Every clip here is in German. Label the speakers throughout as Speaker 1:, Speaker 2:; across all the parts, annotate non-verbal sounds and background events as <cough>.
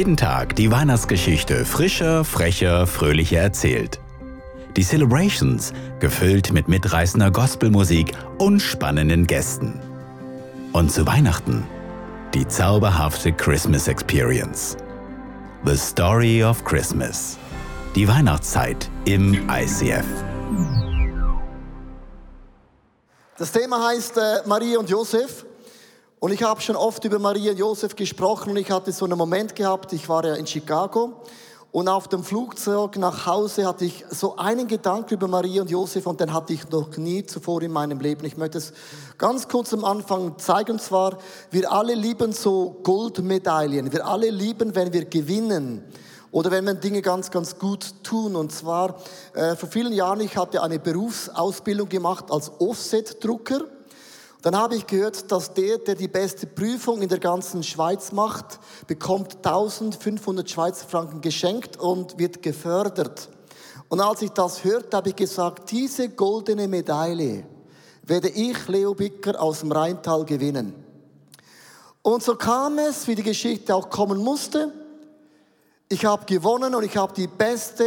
Speaker 1: Jeden Tag die Weihnachtsgeschichte frischer, frecher, fröhlicher erzählt. Die Celebrations gefüllt mit mitreißender Gospelmusik und spannenden Gästen. Und zu Weihnachten die zauberhafte Christmas Experience. The Story of Christmas. Die Weihnachtszeit im ICF.
Speaker 2: Das Thema heißt äh, Maria und Josef. Und ich habe schon oft über Maria und Josef gesprochen und ich hatte so einen Moment gehabt, ich war ja in Chicago und auf dem Flugzeug nach Hause hatte ich so einen Gedanken über Maria und Josef und den hatte ich noch nie zuvor in meinem Leben. Ich möchte es ganz kurz am Anfang zeigen. Und zwar, wir alle lieben so Goldmedaillen. Wir alle lieben, wenn wir gewinnen oder wenn wir Dinge ganz, ganz gut tun. Und zwar, äh, vor vielen Jahren, ich hatte eine Berufsausbildung gemacht als Offset-Drucker. Dann habe ich gehört, dass der, der die beste Prüfung in der ganzen Schweiz macht, bekommt 1500 Schweizer Franken geschenkt und wird gefördert. Und als ich das hörte, habe ich gesagt, diese goldene Medaille werde ich, Leo Bicker, aus dem Rheintal gewinnen. Und so kam es, wie die Geschichte auch kommen musste. Ich habe gewonnen und ich habe die beste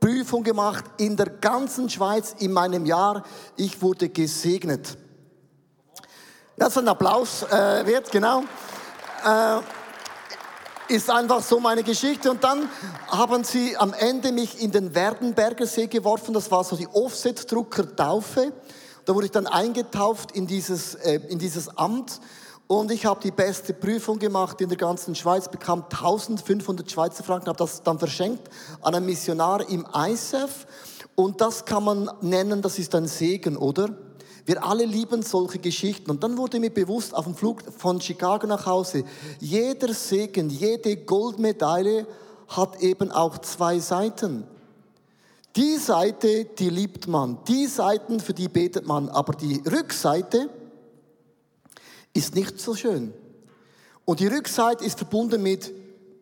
Speaker 2: Prüfung gemacht in der ganzen Schweiz in meinem Jahr. Ich wurde gesegnet. Das ist ein Applaus äh, wert, genau. Äh, ist einfach so meine Geschichte. Und dann haben sie am Ende mich in den Werdenberger See geworfen. Das war so die Offset-Drucker-Taufe. Da wurde ich dann eingetauft in dieses, äh, in dieses Amt. Und ich habe die beste Prüfung gemacht in der ganzen Schweiz, bekam 1500 Schweizer Franken, habe das dann verschenkt an einen Missionar im ISF. Und das kann man nennen, das ist ein Segen, oder? Wir alle lieben solche Geschichten. Und dann wurde mir bewusst auf dem Flug von Chicago nach Hause, jeder Segen, jede Goldmedaille hat eben auch zwei Seiten. Die Seite, die liebt man. Die Seiten, für die betet man. Aber die Rückseite ist nicht so schön. Und die Rückseite ist verbunden mit,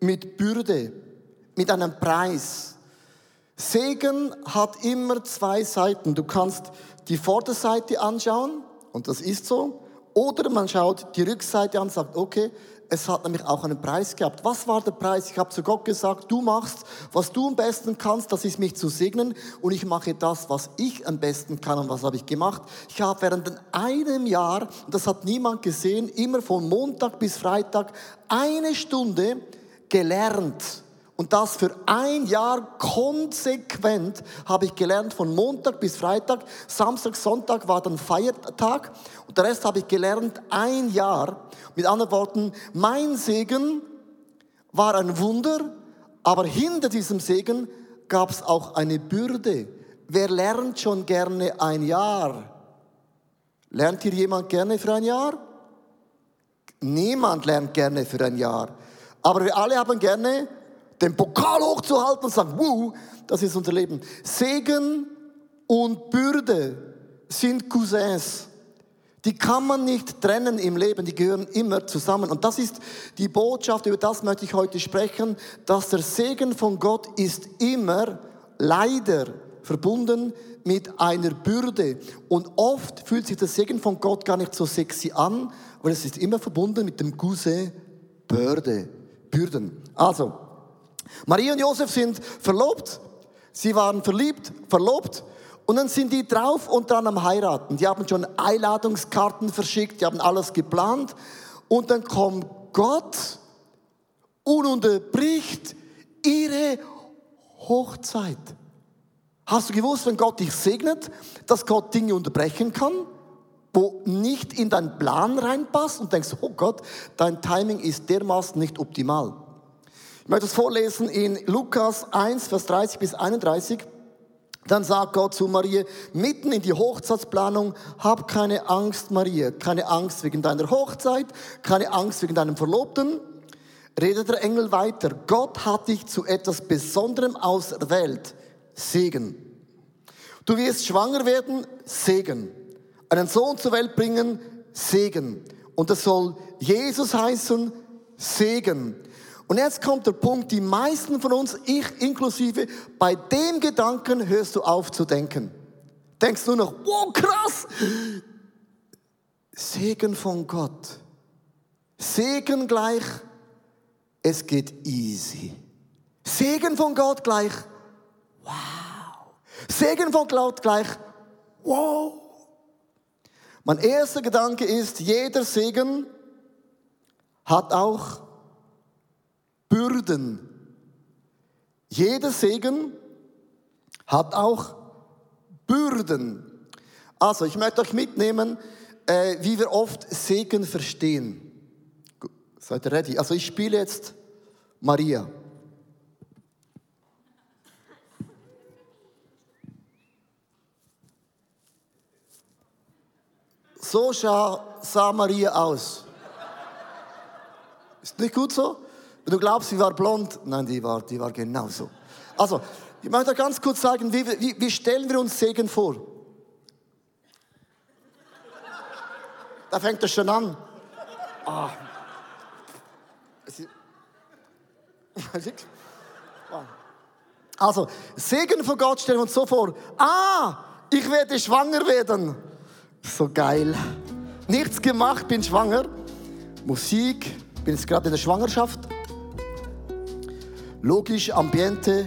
Speaker 2: mit Bürde, mit einem Preis. Segen hat immer zwei Seiten. Du kannst die Vorderseite anschauen, und das ist so, oder man schaut die Rückseite an und sagt, okay, es hat nämlich auch einen Preis gehabt. Was war der Preis? Ich habe zu Gott gesagt, du machst, was du am besten kannst, das ist mich zu segnen und ich mache das, was ich am besten kann. Und was habe ich gemacht? Ich habe während einem Jahr, das hat niemand gesehen, immer von Montag bis Freitag eine Stunde gelernt und das für ein Jahr konsequent habe ich gelernt, von Montag bis Freitag. Samstag, Sonntag war dann Feiertag. Und der Rest habe ich gelernt, ein Jahr. Mit anderen Worten, mein Segen war ein Wunder, aber hinter diesem Segen gab es auch eine Bürde. Wer lernt schon gerne ein Jahr? Lernt hier jemand gerne für ein Jahr? Niemand lernt gerne für ein Jahr. Aber wir alle haben gerne den Pokal hochzuhalten und sagen, wuh, das ist unser Leben. Segen und Bürde sind Cousins. Die kann man nicht trennen im Leben, die gehören immer zusammen. Und das ist die Botschaft, über das möchte ich heute sprechen, dass der Segen von Gott ist immer leider verbunden mit einer Bürde. Und oft fühlt sich der Segen von Gott gar nicht so sexy an, weil es ist immer verbunden mit dem Guse Bürde, Bürden. Also, Maria und Josef sind verlobt, sie waren verliebt, verlobt und dann sind die drauf und dran am heiraten. Die haben schon Einladungskarten verschickt, die haben alles geplant und dann kommt Gott und unterbricht ihre Hochzeit. Hast du gewusst, wenn Gott dich segnet, dass Gott Dinge unterbrechen kann, wo nicht in deinen Plan reinpasst und denkst, oh Gott, dein Timing ist dermaßen nicht optimal. Möchte es vorlesen in Lukas 1, Vers 30 bis 31. Dann sagt Gott zu Maria, mitten in die Hochzeitsplanung, hab keine Angst, Maria, keine Angst wegen deiner Hochzeit, keine Angst wegen deinem Verlobten. Redet der Engel weiter, Gott hat dich zu etwas Besonderem auserwählt. Segen. Du wirst schwanger werden, Segen. Einen Sohn zur Welt bringen, Segen. Und das soll Jesus heißen, Segen. Und jetzt kommt der Punkt, die meisten von uns, ich inklusive, bei dem Gedanken hörst du auf zu denken. Denkst nur noch, wow, krass! Segen von Gott. Segen gleich, es geht easy. Segen von Gott gleich, wow. Segen von Gott gleich, wow. Mein erster Gedanke ist, jeder Segen hat auch Bürden. Jeder Segen hat auch Bürden. Also, ich möchte euch mitnehmen, äh, wie wir oft Segen verstehen. Seid ihr ready? Also, ich spiele jetzt Maria. So sah Maria aus. Ist nicht gut so? Du glaubst, sie war blond, nein, die war, die war genauso. Also, ich möchte ganz kurz sagen, wie, wie, wie stellen wir uns Segen vor? Da fängt es schon an. Ah. <laughs> Also, Segen von Gott stellen wir uns so vor. Ah, ich werde schwanger werden. So geil. Nichts gemacht, bin schwanger. Musik, bin jetzt gerade in der Schwangerschaft. Logisch, Ambiente.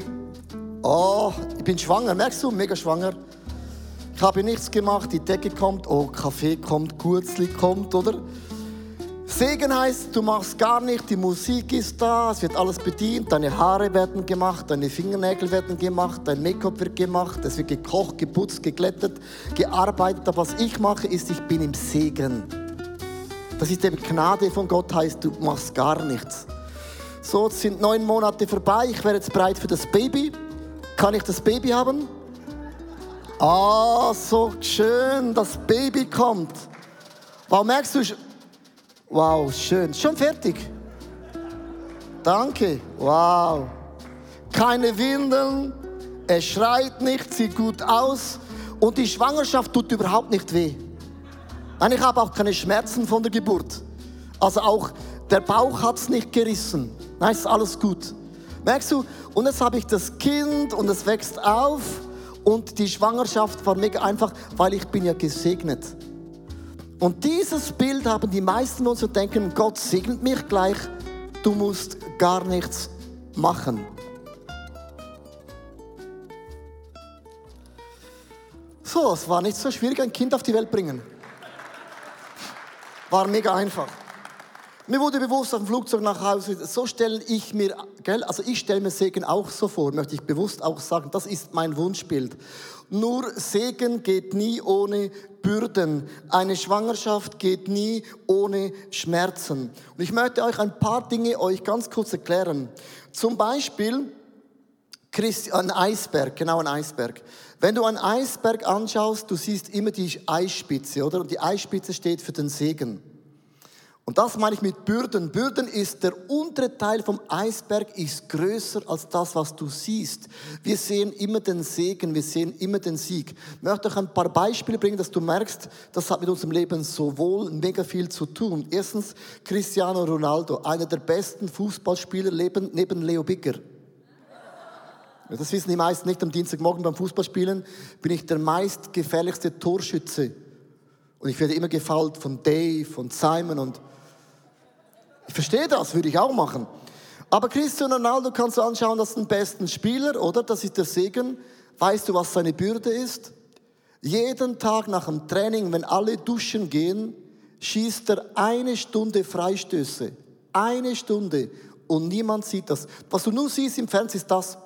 Speaker 2: Oh, ich bin schwanger, merkst du? Mega schwanger. Ich habe nichts gemacht, die Decke kommt, oh, Kaffee kommt, Kurzli kommt, oder? Segen heißt, du machst gar nicht, die Musik ist da, es wird alles bedient, deine Haare werden gemacht, deine Fingernägel werden gemacht, dein Make-up wird gemacht, es wird gekocht, geputzt, geglättet, gearbeitet. Aber was ich mache, ist, ich bin im Segen. Das ist eben Gnade von Gott, heißt, du machst gar nichts. So, jetzt sind neun Monate vorbei, ich wäre jetzt bereit für das Baby. Kann ich das Baby haben? Ah, so schön, das Baby kommt. Warum merkst du, Wow, schön. Schon fertig? Danke. Wow. Keine Windeln. Es schreit nicht, sieht gut aus. Und die Schwangerschaft tut überhaupt nicht weh. Nein, ich habe auch keine Schmerzen von der Geburt. Also auch der Bauch hat es nicht gerissen. Nein, ist alles gut. Merkst du? Und jetzt habe ich das Kind und es wächst auf. Und die Schwangerschaft war mega einfach, weil ich bin ja gesegnet. Und dieses Bild haben die meisten von uns und denken, Gott segnet mich gleich, du musst gar nichts machen. So, es war nicht so schwierig, ein Kind auf die Welt bringen. War mega einfach. Mir wurde bewusst auf dem Flugzeug nach Hause, so stelle ich mir, gell, also ich stelle mir Segen auch so vor, möchte ich bewusst auch sagen, das ist mein Wunschbild. Nur Segen geht nie ohne Bürden. Eine Schwangerschaft geht nie ohne Schmerzen. Und ich möchte euch ein paar Dinge euch ganz kurz erklären. Zum Beispiel ein Eisberg, genau ein Eisberg. Wenn du einen Eisberg anschaust, du siehst immer die Eisspitze, oder? Und die Eisspitze steht für den Segen. Und das meine ich mit Bürden. Bürden ist der untere Teil vom Eisberg, ist größer als das, was du siehst. Wir sehen immer den Segen, wir sehen immer den Sieg. Ich möchte euch ein paar Beispiele bringen, dass du merkst, das hat mit unserem Leben sowohl mega viel zu tun. Erstens Cristiano Ronaldo, einer der besten Fußballspieler neben Leo Bigger. Das wissen die meisten nicht. Am Dienstagmorgen beim Fußballspielen bin ich der meistgefährlichste Torschütze. Und ich werde immer gefallen von Dave, von Simon und ich verstehe das, würde ich auch machen. Aber Cristiano Ronaldo kannst du anschauen, das ist ein besten Spieler, oder? Das ist der Segen. Weißt du, was seine Bürde ist? Jeden Tag nach dem Training, wenn alle duschen gehen, schießt er eine Stunde Freistöße. Eine Stunde. Und niemand sieht das. Was du nur siehst im Fernsehen ist das.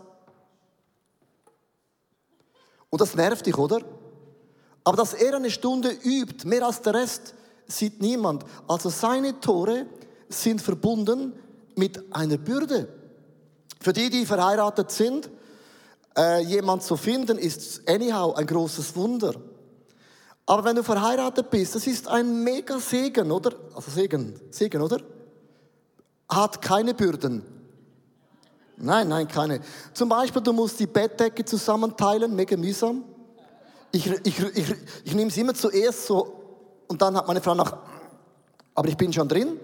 Speaker 2: Und das nervt dich, oder? Aber dass er eine Stunde übt, mehr als der Rest, sieht niemand. Also seine Tore sind verbunden mit einer Bürde. Für die, die verheiratet sind, äh, jemand zu finden, ist anyhow ein großes Wunder. Aber wenn du verheiratet bist, das ist ein mega Segen, oder? Also Segen, Segen, oder? Hat keine Bürden. Nein, nein, keine. Zum Beispiel, du musst die Bettdecke zusammenteilen, mega mühsam. Ich, ich, ich, ich nehme es immer zuerst so und dann hat meine Frau noch, aber ich bin schon drin.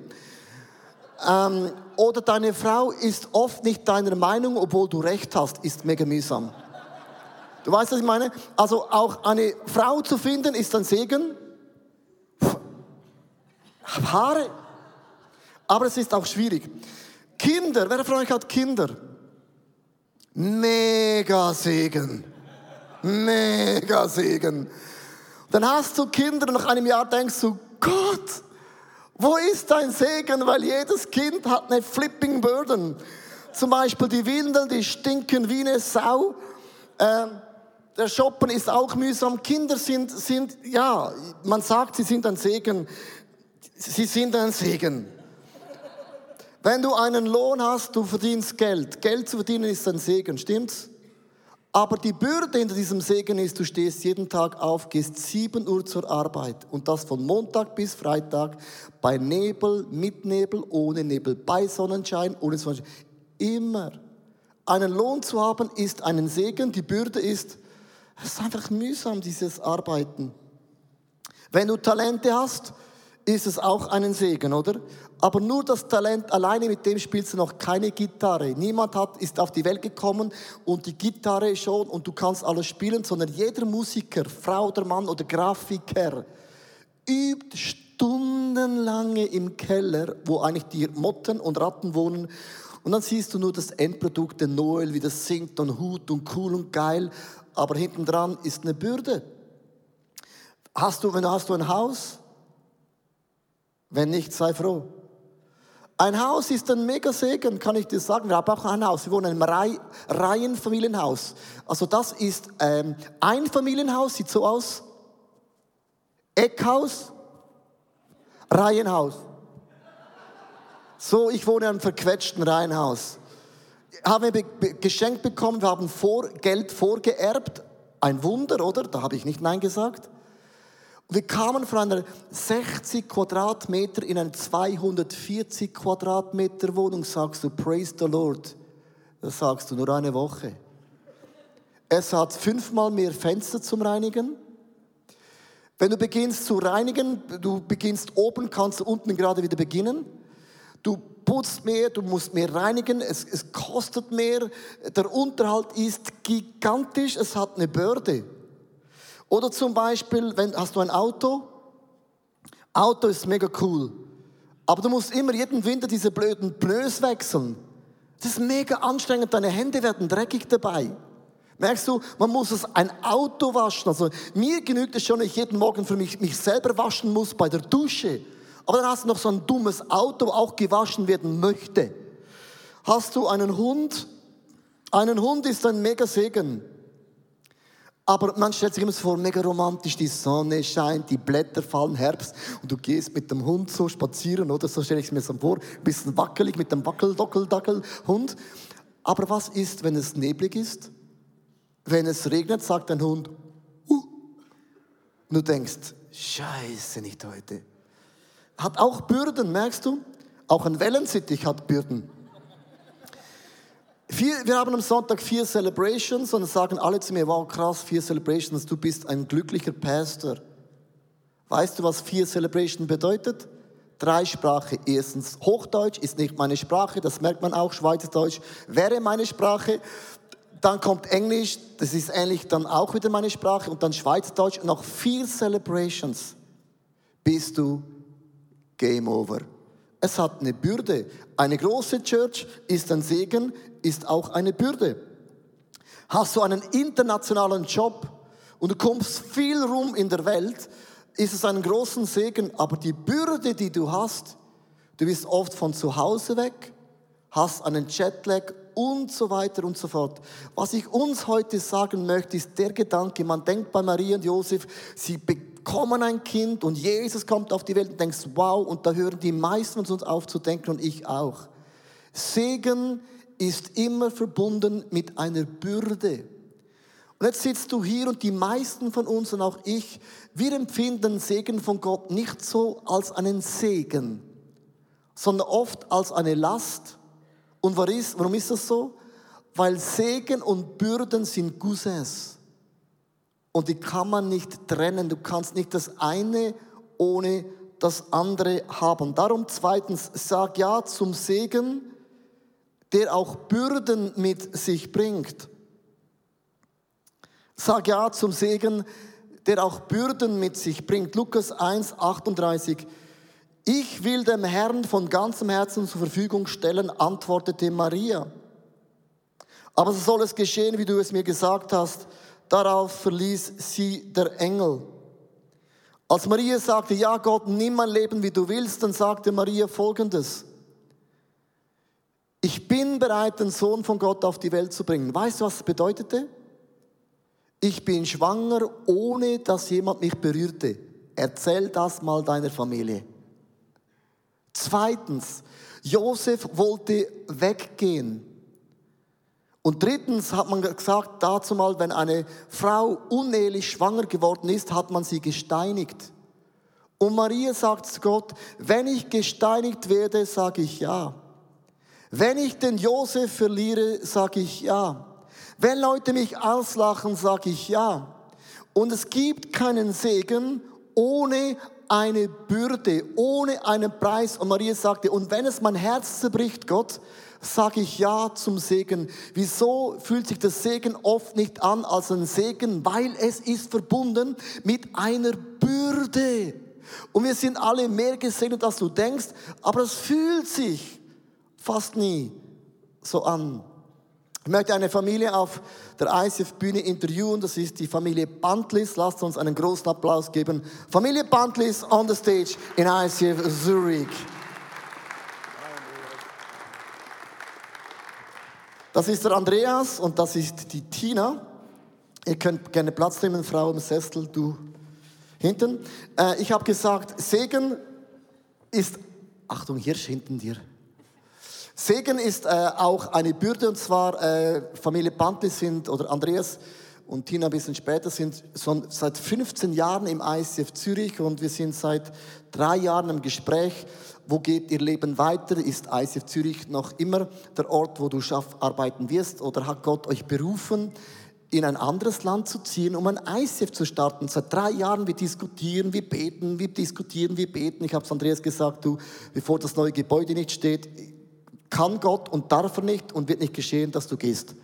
Speaker 2: Ähm, oder deine Frau ist oft nicht deiner Meinung, obwohl du recht hast, ist mega mühsam. Du weißt, was ich meine? Also auch eine Frau zu finden, ist ein Segen. Haare. Aber es ist auch schwierig. Kinder, wer von euch hat Kinder? Mega Segen. Mega Segen. Dann hast du Kinder und nach einem Jahr denkst du, Gott, wo ist dein Segen? Weil jedes Kind hat eine flipping Burden. Zum Beispiel die Windeln, die stinken wie eine Sau. Ähm, der Shoppen ist auch mühsam. Kinder sind, sind, ja, man sagt, sie sind ein Segen. Sie sind ein Segen. Wenn du einen Lohn hast, du verdienst Geld. Geld zu verdienen ist ein Segen, stimmt's? Aber die Bürde hinter diesem Segen ist, du stehst jeden Tag auf, gehst 7 Uhr zur Arbeit und das von Montag bis Freitag bei Nebel, mit Nebel, ohne Nebel, bei Sonnenschein, ohne Sonnenschein. Immer. Einen Lohn zu haben ist einen Segen, die Bürde ist, es ist einfach mühsam, dieses Arbeiten. Wenn du Talente hast, ist es auch einen Segen, oder? Aber nur das Talent, alleine mit dem spielst du noch keine Gitarre. Niemand hat, ist auf die Welt gekommen und die Gitarre schon und du kannst alles spielen, sondern jeder Musiker, Frau oder Mann oder Grafiker, übt stundenlange im Keller, wo eigentlich die Motten und Ratten wohnen. Und dann siehst du nur das Endprodukt, den Noel, wie das singt und Hut und cool und geil. Aber hinten dran ist eine Bürde. Hast du, wenn hast du ein Haus? Wenn nicht, sei froh. Ein Haus ist ein mega Segen, kann ich dir sagen. Wir haben auch ein Haus. Wir wohnen in einem Reihenfamilienhaus. Also das ist ähm, ein Familienhaus, sieht so aus. Eckhaus, Reihenhaus. So, ich wohne in einem verquetschten Reihenhaus. Haben wir be geschenkt bekommen, wir haben vor, Geld vorgeerbt. Ein Wunder, oder? Da habe ich nicht Nein gesagt. Wir kamen von einer 60 Quadratmeter in eine 240 Quadratmeter Wohnung. Sagst du, praise the Lord. Das sagst du nur eine Woche. Es hat fünfmal mehr Fenster zum Reinigen. Wenn du beginnst zu reinigen, du beginnst oben, kannst du unten gerade wieder beginnen. Du putzt mehr, du musst mehr reinigen, es, es kostet mehr, der Unterhalt ist gigantisch, es hat eine Börde. Oder zum Beispiel, wenn, hast du ein Auto? Auto ist mega cool. Aber du musst immer jeden Winter diese blöden Pneus wechseln. Das ist mega anstrengend, deine Hände werden dreckig dabei. Merkst du, man muss es ein Auto waschen. Also mir genügt es schon, ich jeden Morgen für mich, mich selber waschen muss bei der Dusche. Aber dann hast du noch so ein dummes Auto, auch gewaschen werden möchte. Hast du einen Hund? Einen Hund ist ein mega Segen. Aber man stellt sich immer vor, mega romantisch, die Sonne scheint, die Blätter fallen, Herbst und du gehst mit dem Hund so spazieren, oder? So stelle ich es mir so vor, ein bisschen wackelig mit dem wackel dockel dackel hund Aber was ist, wenn es neblig ist? Wenn es regnet, sagt ein Hund, uh. Und du denkst, scheiße, nicht heute. hat auch Bürden, merkst du? Auch ein Wellensittich hat Bürden. Vier, wir haben am Sonntag vier Celebrations und sagen alle zu mir, wow krass, vier Celebrations, du bist ein glücklicher Pastor. Weißt du, was vier Celebrations bedeutet? Drei Sprache. Erstens, Hochdeutsch ist nicht meine Sprache, das merkt man auch, Schweizerdeutsch wäre meine Sprache. Dann kommt Englisch, das ist ähnlich dann auch wieder meine Sprache und dann Schweizerdeutsch nach vier Celebrations bist du Game Over. Es hat eine Bürde. Eine große Church ist ein Segen, ist auch eine Bürde. Hast du einen internationalen Job und du kommst viel rum in der Welt, ist es ein großen Segen, aber die Bürde, die du hast, du bist oft von zu Hause weg, hast einen Jetlag und so weiter und so fort. Was ich uns heute sagen möchte, ist der Gedanke, man denkt bei Maria und Josef, sie bekommen ein Kind und Jesus kommt auf die Welt und denkst, wow, und da hören die meisten von uns auf zu denken und ich auch. Segen ist immer verbunden mit einer Bürde. Und jetzt sitzt du hier und die meisten von uns und auch ich, wir empfinden Segen von Gott nicht so als einen Segen, sondern oft als eine Last. Und warum ist das so? Weil Segen und Bürden sind Cousins. Und die kann man nicht trennen. Du kannst nicht das eine ohne das andere haben. Darum zweitens, sag ja zum Segen, der auch Bürden mit sich bringt. Sag ja zum Segen, der auch Bürden mit sich bringt. Lukas 1, 38. Ich will dem Herrn von ganzem Herzen zur Verfügung stellen, antwortete Maria. Aber so soll es geschehen, wie du es mir gesagt hast. Darauf verließ sie der Engel. Als Maria sagte, ja Gott, nimm mein Leben, wie du willst, dann sagte Maria folgendes. Ich bin bereit, den Sohn von Gott auf die Welt zu bringen. Weißt du, was das bedeutete? Ich bin schwanger, ohne dass jemand mich berührte. Erzähl das mal deiner Familie. Zweitens, Josef wollte weggehen. Und drittens hat man gesagt, dazu mal, wenn eine Frau unehelich schwanger geworden ist, hat man sie gesteinigt. Und Maria sagt zu Gott, wenn ich gesteinigt werde, sage ich ja. Wenn ich den Josef verliere, sage ich ja. Wenn Leute mich auslachen, sage ich ja. Und es gibt keinen Segen ohne eine Bürde, ohne einen Preis. Und Maria sagte, und wenn es mein Herz zerbricht, Gott, sage ich Ja zum Segen. Wieso fühlt sich das Segen oft nicht an als ein Segen? Weil es ist verbunden mit einer Bürde. Und wir sind alle mehr gesegnet, als du denkst, aber es fühlt sich fast nie so an. Ich möchte eine Familie auf der ICF-Bühne interviewen. Das ist die Familie Bantlis. Lasst uns einen großen Applaus geben. Familie Bantlis on the stage in ICF Zurich. Das ist der Andreas und das ist die Tina. Ihr könnt gerne Platz nehmen, Frau im Sessel, du hinten. Äh, ich habe gesagt, Segen ist, Achtung, Hirsch hinten dir. Segen ist äh, auch eine Bürde und zwar äh, Familie Panti sind oder Andreas und Tina ein bisschen später sind schon seit 15 Jahren im ICF Zürich und wir sind seit drei Jahren im Gespräch wo geht Ihr Leben weiter? Ist ICF Zürich noch immer der Ort, wo du arbeiten wirst? Oder hat Gott euch berufen, in ein anderes Land zu ziehen, um ein ICF zu starten? Seit drei Jahren wir diskutieren, wir beten, wir diskutieren, wir beten. Ich habe es Andreas gesagt, du, bevor das neue Gebäude nicht steht, kann Gott und darf er nicht und wird nicht geschehen, dass du gehst.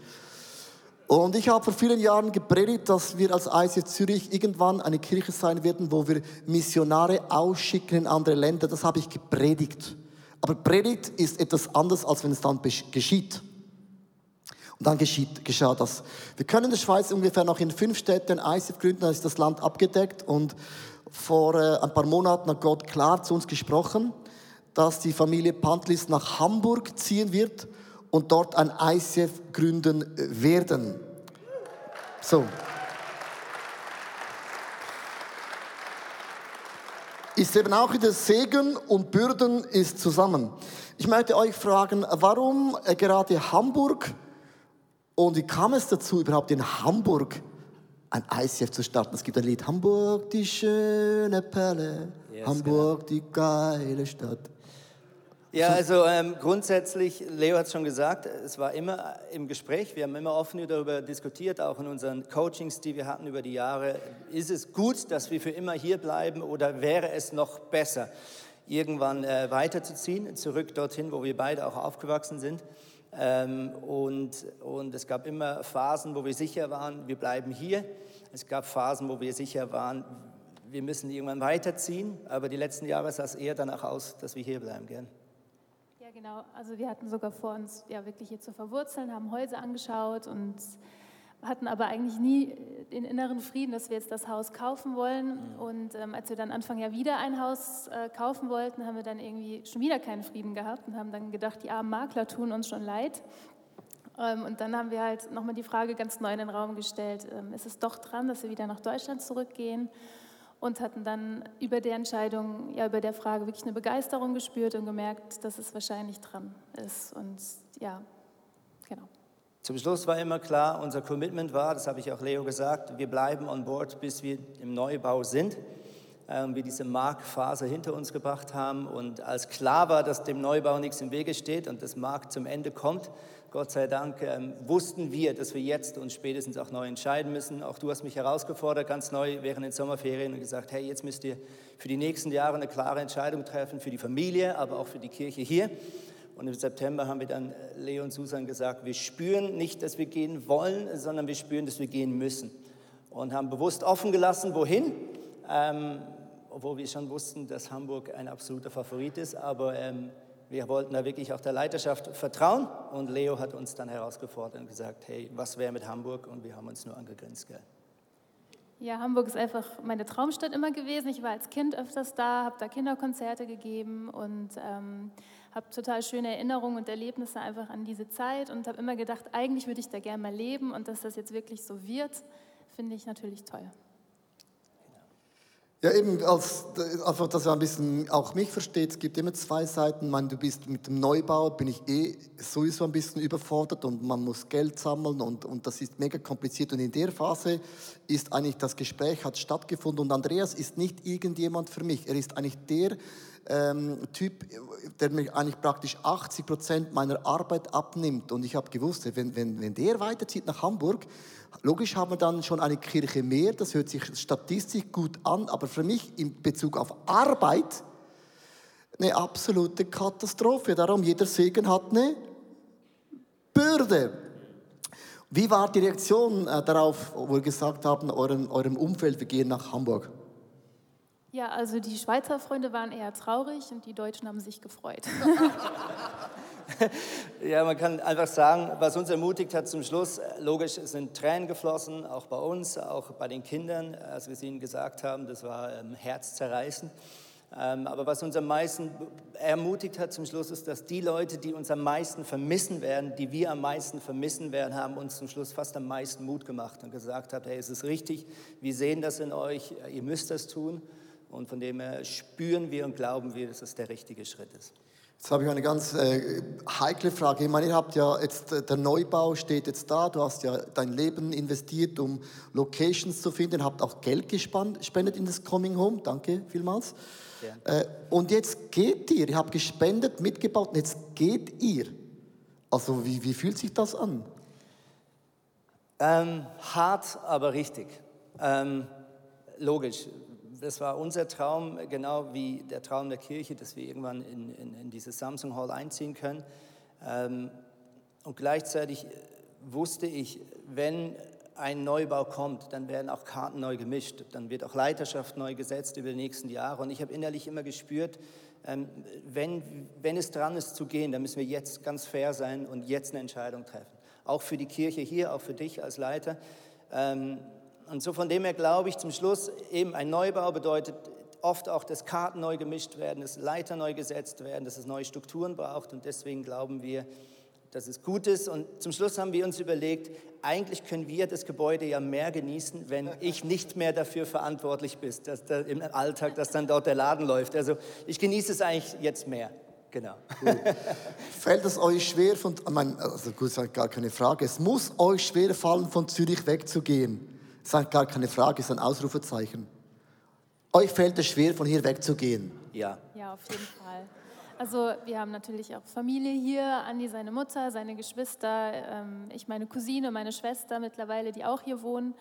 Speaker 2: Und ich habe vor vielen Jahren gepredigt, dass wir als ICF Zürich irgendwann eine Kirche sein werden, wo wir Missionare ausschicken in andere Länder. Das habe ich gepredigt. Aber Predigt ist etwas anderes, als wenn es dann geschieht. Und dann geschieht, geschah das. Wir können in der Schweiz ungefähr noch in fünf Städten ICF gründen, dann ist das Land abgedeckt. Und vor äh, ein paar Monaten hat Gott klar zu uns gesprochen, dass die Familie Pantlis nach Hamburg ziehen wird und dort ein ICF gründen werden. So. Ist eben auch wieder Segen und Bürden ist zusammen. Ich möchte euch fragen, warum gerade Hamburg und wie kam es dazu, überhaupt in Hamburg ein ICF zu starten. Es gibt ein Lied, Hamburg, die schöne Perle, yes, Hamburg, genau. die geile Stadt.
Speaker 3: Ja, also ähm, grundsätzlich, Leo hat es schon gesagt, es war immer im Gespräch, wir haben immer offen darüber diskutiert, auch in unseren Coachings, die wir hatten über die Jahre. Ist es gut, dass wir für immer hier bleiben oder wäre es noch besser, irgendwann äh, weiterzuziehen, zurück dorthin, wo wir beide auch aufgewachsen sind? Ähm, und, und es gab immer Phasen, wo wir sicher waren, wir bleiben hier. Es gab Phasen, wo wir sicher waren, wir müssen irgendwann weiterziehen. Aber die letzten Jahre sah es eher danach aus, dass wir hier bleiben, gern.
Speaker 4: Ja, genau. Also wir hatten sogar vor, uns ja wirklich hier zu verwurzeln, haben Häuser angeschaut und hatten aber eigentlich nie den inneren Frieden, dass wir jetzt das Haus kaufen wollen. Mhm. Und ähm, als wir dann Anfang ja wieder ein Haus äh, kaufen wollten, haben wir dann irgendwie schon wieder keinen Frieden gehabt und haben dann gedacht, die armen Makler tun uns schon leid. Ähm, und dann haben wir halt nochmal die Frage ganz neu in den Raum gestellt, ähm, ist es doch dran, dass wir wieder nach Deutschland zurückgehen? Und hatten dann über der Entscheidung, ja, über der Frage wirklich eine Begeisterung gespürt und gemerkt, dass es wahrscheinlich dran ist. Und ja, genau.
Speaker 3: Zum Schluss war immer klar, unser Commitment war, das habe ich auch Leo gesagt, wir bleiben on board, bis wir im Neubau sind. Ähm, wir diese Marktphase hinter uns gebracht haben und als klar war, dass dem Neubau nichts im Wege steht und das Markt zum Ende kommt, Gott sei Dank ähm, wussten wir, dass wir jetzt uns spätestens auch neu entscheiden müssen. Auch du hast mich herausgefordert, ganz neu während den Sommerferien und gesagt, hey, jetzt müsst ihr für die nächsten Jahre eine klare Entscheidung treffen, für die Familie, aber auch für die Kirche hier. Und im September haben wir dann äh, Leo und Susan gesagt, wir spüren nicht, dass wir gehen wollen, sondern wir spüren, dass wir gehen müssen. Und haben bewusst offen gelassen, wohin. Ähm, obwohl wir schon wussten, dass Hamburg ein absoluter Favorit ist. Aber ähm, wir wollten da wirklich auch der Leiterschaft vertrauen und Leo hat uns dann herausgefordert und gesagt, hey, was wäre mit Hamburg? Und wir haben uns nur angegrenzt, gell?
Speaker 4: Ja, Hamburg ist einfach meine Traumstadt immer gewesen. Ich war als Kind öfters da, habe da Kinderkonzerte gegeben und ähm, habe total schöne Erinnerungen und Erlebnisse einfach an diese Zeit und habe immer gedacht, eigentlich würde ich da gerne mal leben und dass das jetzt wirklich so wird, finde ich natürlich toll.
Speaker 2: Ja, eben, als, einfach, dass er ein bisschen auch mich versteht, es gibt immer zwei Seiten. Ich meine, du bist mit dem Neubau, bin ich eh sowieso ein bisschen überfordert und man muss Geld sammeln und, und das ist mega kompliziert. Und in der Phase ist eigentlich das Gespräch hat stattgefunden und Andreas ist nicht irgendjemand für mich. Er ist eigentlich der ähm, Typ, der mir eigentlich praktisch 80 Prozent meiner Arbeit abnimmt. Und ich habe gewusst, wenn, wenn, wenn der weiterzieht nach Hamburg, Logisch haben wir dann schon eine Kirche mehr, das hört sich statistisch gut an, aber für mich in Bezug auf Arbeit eine absolute Katastrophe. Darum, jeder Segen hat eine Bürde. Wie war die Reaktion äh, darauf, wo wir gesagt haben, eurem, eurem Umfeld, wir gehen nach Hamburg?
Speaker 4: Ja, also die Schweizer Freunde waren eher traurig und die Deutschen haben sich gefreut. <laughs>
Speaker 3: ja, man kann einfach sagen, was uns ermutigt hat zum Schluss, logisch sind Tränen geflossen, auch bei uns, auch bei den Kindern, als wir es ihnen gesagt haben, das war ähm, herzzerreißend. Ähm, aber was uns am meisten ermutigt hat zum Schluss ist, dass die Leute, die uns am meisten vermissen werden, die wir am meisten vermissen werden, haben uns zum Schluss fast am meisten Mut gemacht und gesagt haben, hey, es ist richtig, wir sehen das in euch, ihr müsst das tun. Und von dem her spüren wir und glauben wir, dass es der richtige Schritt ist.
Speaker 2: Jetzt habe ich eine ganz äh, heikle Frage. Ich meine, ihr habt ja jetzt, äh, der Neubau steht jetzt da, du hast ja dein Leben investiert, um Locations zu finden, habt auch Geld gespendet in das Coming Home, danke vielmals. Ja. Äh, und jetzt geht ihr, ihr habt gespendet, mitgebaut und jetzt geht ihr. Also wie, wie fühlt sich das an?
Speaker 3: Ähm, hart, aber richtig. Ähm, logisch, das war unser Traum, genau wie der Traum der Kirche, dass wir irgendwann in, in, in diese Samsung Hall einziehen können. Ähm, und gleichzeitig wusste ich, wenn ein Neubau kommt, dann werden auch Karten neu gemischt, dann wird auch Leiterschaft neu gesetzt über die nächsten Jahre. Und ich habe innerlich immer gespürt, ähm, wenn, wenn es dran ist zu gehen, dann müssen wir jetzt ganz fair sein und jetzt eine Entscheidung treffen. Auch für die Kirche hier, auch für dich als Leiter. Und so von dem her glaube ich zum Schluss, eben ein Neubau bedeutet oft auch, dass Karten neu gemischt werden, dass Leiter neu gesetzt werden, dass es neue Strukturen braucht. Und deswegen glauben wir, dass es gut ist. Und zum Schluss haben wir uns überlegt, eigentlich können wir das Gebäude ja mehr genießen, wenn ich nicht mehr dafür verantwortlich bin, dass da im Alltag, dass dann dort der Laden läuft. Also ich genieße es eigentlich jetzt mehr. Genau.
Speaker 2: Cool. Fällt es euch schwer von, also gut, gar keine Frage, es muss euch schwer fallen, von Zürich wegzugehen. Das ist gar keine Frage, ist ein Ausrufezeichen. Euch fällt es schwer, von hier wegzugehen.
Speaker 3: Ja.
Speaker 4: Ja, auf jeden Fall. Also wir haben natürlich auch Familie hier, Andi seine Mutter, seine Geschwister, ähm, ich meine Cousine, meine Schwester mittlerweile, die auch hier wohnen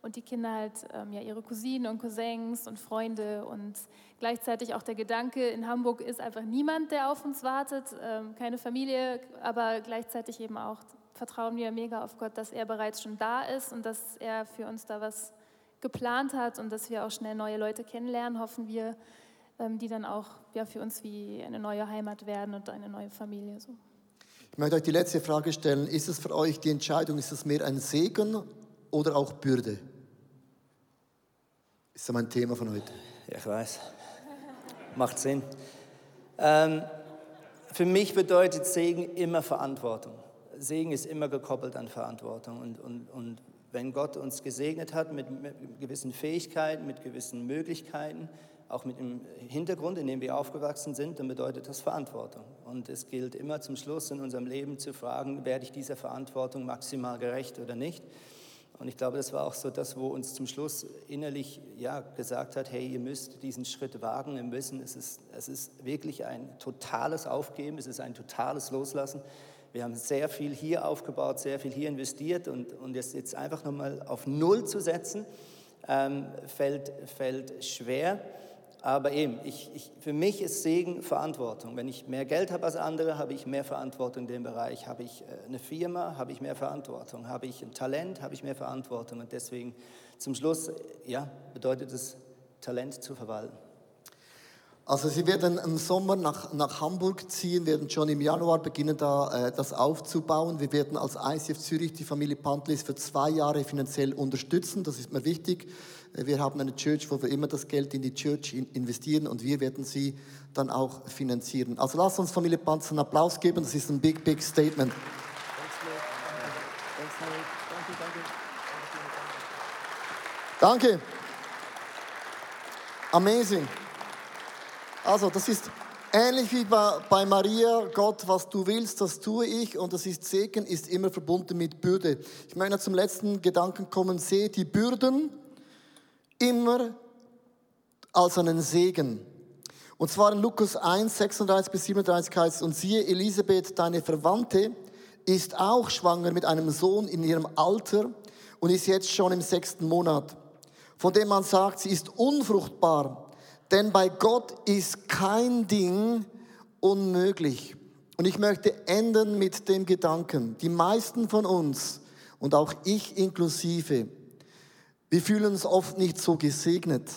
Speaker 4: und die Kinder halt ähm, ja ihre Cousinen und Cousins und Freunde und gleichzeitig auch der Gedanke, in Hamburg ist einfach niemand, der auf uns wartet, ähm, keine Familie, aber gleichzeitig eben auch vertrauen wir mega auf Gott, dass er bereits schon da ist und dass er für uns da was geplant hat und dass wir auch schnell neue Leute kennenlernen, hoffen wir, ähm, die dann auch ja, für uns wie eine neue Heimat werden und eine neue Familie. So.
Speaker 2: Ich möchte euch die letzte Frage stellen. Ist es für euch die Entscheidung, ist es mehr ein Segen oder auch Bürde? Ist ja mein Thema von heute.
Speaker 3: Ja, ich weiß. Macht Sinn. Ähm, für mich bedeutet Segen immer Verantwortung. Segen ist immer gekoppelt an Verantwortung. Und, und, und wenn Gott uns gesegnet hat mit, mit gewissen Fähigkeiten, mit gewissen Möglichkeiten, auch mit dem Hintergrund, in dem wir aufgewachsen sind, dann bedeutet das Verantwortung. Und es gilt immer zum Schluss in unserem Leben zu fragen, werde ich dieser Verantwortung maximal gerecht oder nicht. Und ich glaube, das war auch so das, wo uns zum Schluss innerlich ja, gesagt hat, hey, ihr müsst diesen Schritt wagen im Wissen, es ist, es ist wirklich ein totales Aufgeben, es ist ein totales Loslassen. Wir haben sehr viel hier aufgebaut, sehr viel hier investiert und, und es jetzt einfach nochmal auf Null zu setzen, ähm, fällt, fällt schwer. Aber eben, ich, ich, für mich ist Segen Verantwortung. Wenn ich mehr Geld habe als andere, habe ich mehr Verantwortung in dem Bereich. Habe ich äh, eine Firma, habe ich mehr Verantwortung. Habe ich ein Talent, habe ich mehr Verantwortung. Und deswegen zum Schluss, ja, bedeutet es, Talent zu verwalten.
Speaker 2: Also Sie werden im Sommer nach, nach Hamburg ziehen, werden schon im Januar beginnen, da, äh, das aufzubauen. Wir werden als ICF Zürich die Familie Pantlis für zwei Jahre finanziell unterstützen. Das ist mir wichtig. Äh, wir haben eine Church, wo wir immer das Geld in die Church investieren und wir werden sie dann auch finanzieren. Also lasst uns Familie Pantlis einen Applaus geben. Das ist ein big, big Statement. Danke. Amazing. Also, das ist ähnlich wie bei, bei, Maria. Gott, was du willst, das tue ich. Und das ist Segen, ist immer verbunden mit Bürde. Ich möchte zum letzten Gedanken kommen. Sehe die Bürden immer als einen Segen. Und zwar in Lukas 1, 36 bis 37 heißt es, und siehe, Elisabeth, deine Verwandte, ist auch schwanger mit einem Sohn in ihrem Alter und ist jetzt schon im sechsten Monat, von dem man sagt, sie ist unfruchtbar. Denn bei Gott ist kein Ding unmöglich. Und ich möchte enden mit dem Gedanken, die meisten von uns und auch ich inklusive, wir fühlen uns oft nicht so gesegnet.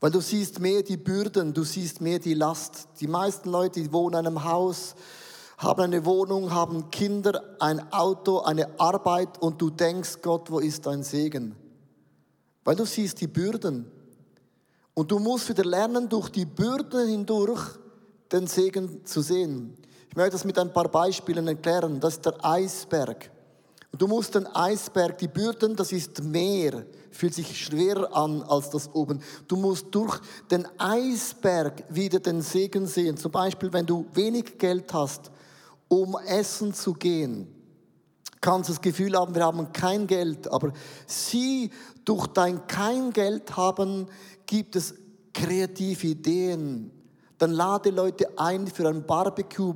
Speaker 2: Weil du siehst mehr die Bürden, du siehst mehr die Last. Die meisten Leute, die wohnen in einem Haus, haben eine Wohnung, haben Kinder, ein Auto, eine Arbeit und du denkst, Gott, wo ist dein Segen? Weil du siehst die Bürden. Und du musst wieder lernen, durch die Bürden hindurch den Segen zu sehen. Ich möchte das mit ein paar Beispielen erklären. Das ist der Eisberg. Und du musst den Eisberg, die Bürden, das ist mehr, fühlt sich schwerer an als das oben. Du musst durch den Eisberg wieder den Segen sehen. Zum Beispiel, wenn du wenig Geld hast, um essen zu gehen, kannst du das Gefühl haben, wir haben kein Geld. Aber sieh, durch dein kein Geld haben gibt es kreative Ideen. Dann lade Leute ein für ein Barbecue.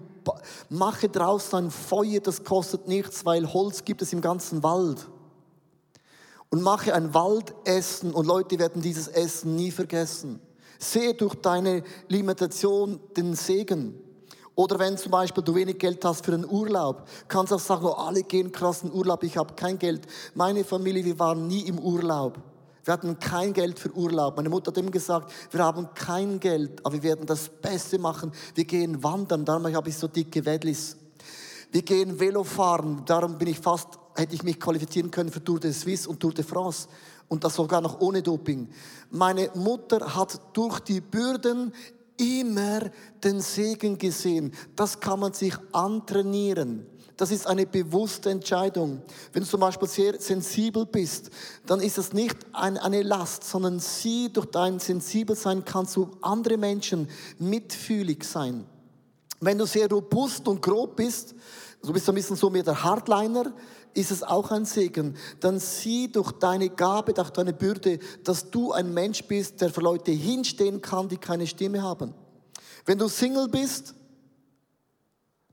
Speaker 2: Mache draußen ein Feuer, das kostet nichts, weil Holz gibt es im ganzen Wald. Und mache ein Waldessen und Leute werden dieses Essen nie vergessen. Sehe durch deine Limitation den Segen. Oder wenn zum Beispiel du wenig Geld hast für einen Urlaub, kannst du auch sagen, oh, alle gehen krass in Urlaub, ich habe kein Geld. Meine Familie, wir waren nie im Urlaub. Wir hatten kein Geld für Urlaub. Meine Mutter hat immer gesagt, wir haben kein Geld, aber wir werden das Beste machen. Wir gehen wandern, darum habe ich so dicke Wedlis. Wir gehen Velo fahren, darum bin ich fast, hätte ich mich qualifizieren können für Tour de Suisse und Tour de France. Und das sogar noch ohne Doping. Meine Mutter hat durch die Bürden immer den Segen gesehen. Das kann man sich antrainieren. Das ist eine bewusste Entscheidung. Wenn du zum Beispiel sehr sensibel bist, dann ist das nicht eine Last, sondern sie durch dein Sensibelsein kannst du andere Menschen mitfühlig sein. Wenn du sehr robust und grob bist, du bist ein bisschen so mehr der Hardliner, ist es auch ein Segen. Dann sieh durch deine Gabe, durch deine Bürde, dass du ein Mensch bist, der für Leute hinstehen kann, die keine Stimme haben. Wenn du Single bist,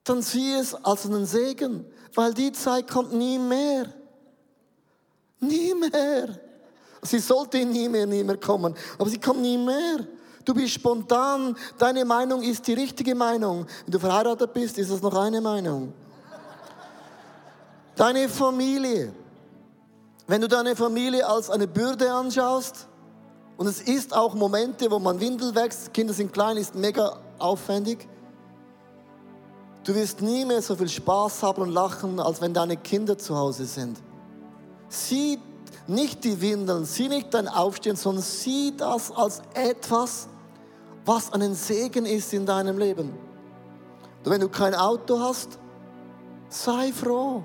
Speaker 2: dann sieh es als einen Segen, weil die Zeit kommt nie mehr. Nie mehr. Sie sollte nie mehr, nie mehr kommen, aber sie kommt nie mehr. Du bist spontan, deine Meinung ist die richtige Meinung. Wenn du verheiratet bist, ist es noch eine Meinung. Deine Familie. Wenn du deine Familie als eine Bürde anschaust, und es ist auch Momente, wo man Windel wächst, Kinder sind klein, ist mega aufwendig. Du wirst nie mehr so viel Spaß haben und lachen, als wenn deine Kinder zu Hause sind. Sieh nicht die Windeln, sieh nicht dein Aufstehen, sondern sieh das als etwas, was ein Segen ist in deinem Leben. Und wenn du kein Auto hast, sei froh.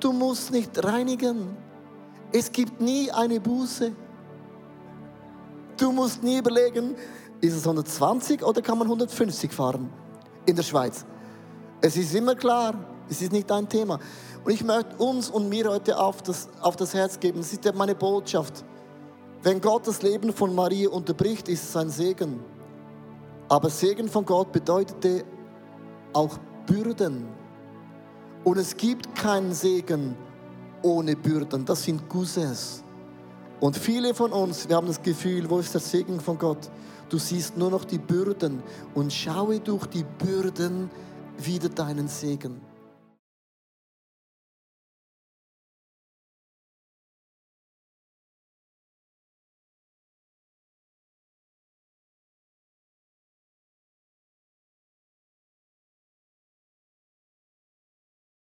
Speaker 2: Du musst nicht reinigen. Es gibt nie eine Buße. Du musst nie überlegen, ist es 120 oder kann man 150 fahren in der Schweiz? Es ist immer klar, es ist nicht dein Thema. Und ich möchte uns und mir heute auf das, auf das Herz geben. Das ist ja meine Botschaft. Wenn Gott das Leben von Maria unterbricht, ist es ein Segen. Aber Segen von Gott bedeutete auch Bürden. Und es gibt keinen Segen ohne Bürden. Das sind Cousins. Und viele von uns, wir haben das Gefühl, wo ist der Segen von Gott? Du siehst nur noch die Bürden und schaue durch die Bürden wieder deinen Segen.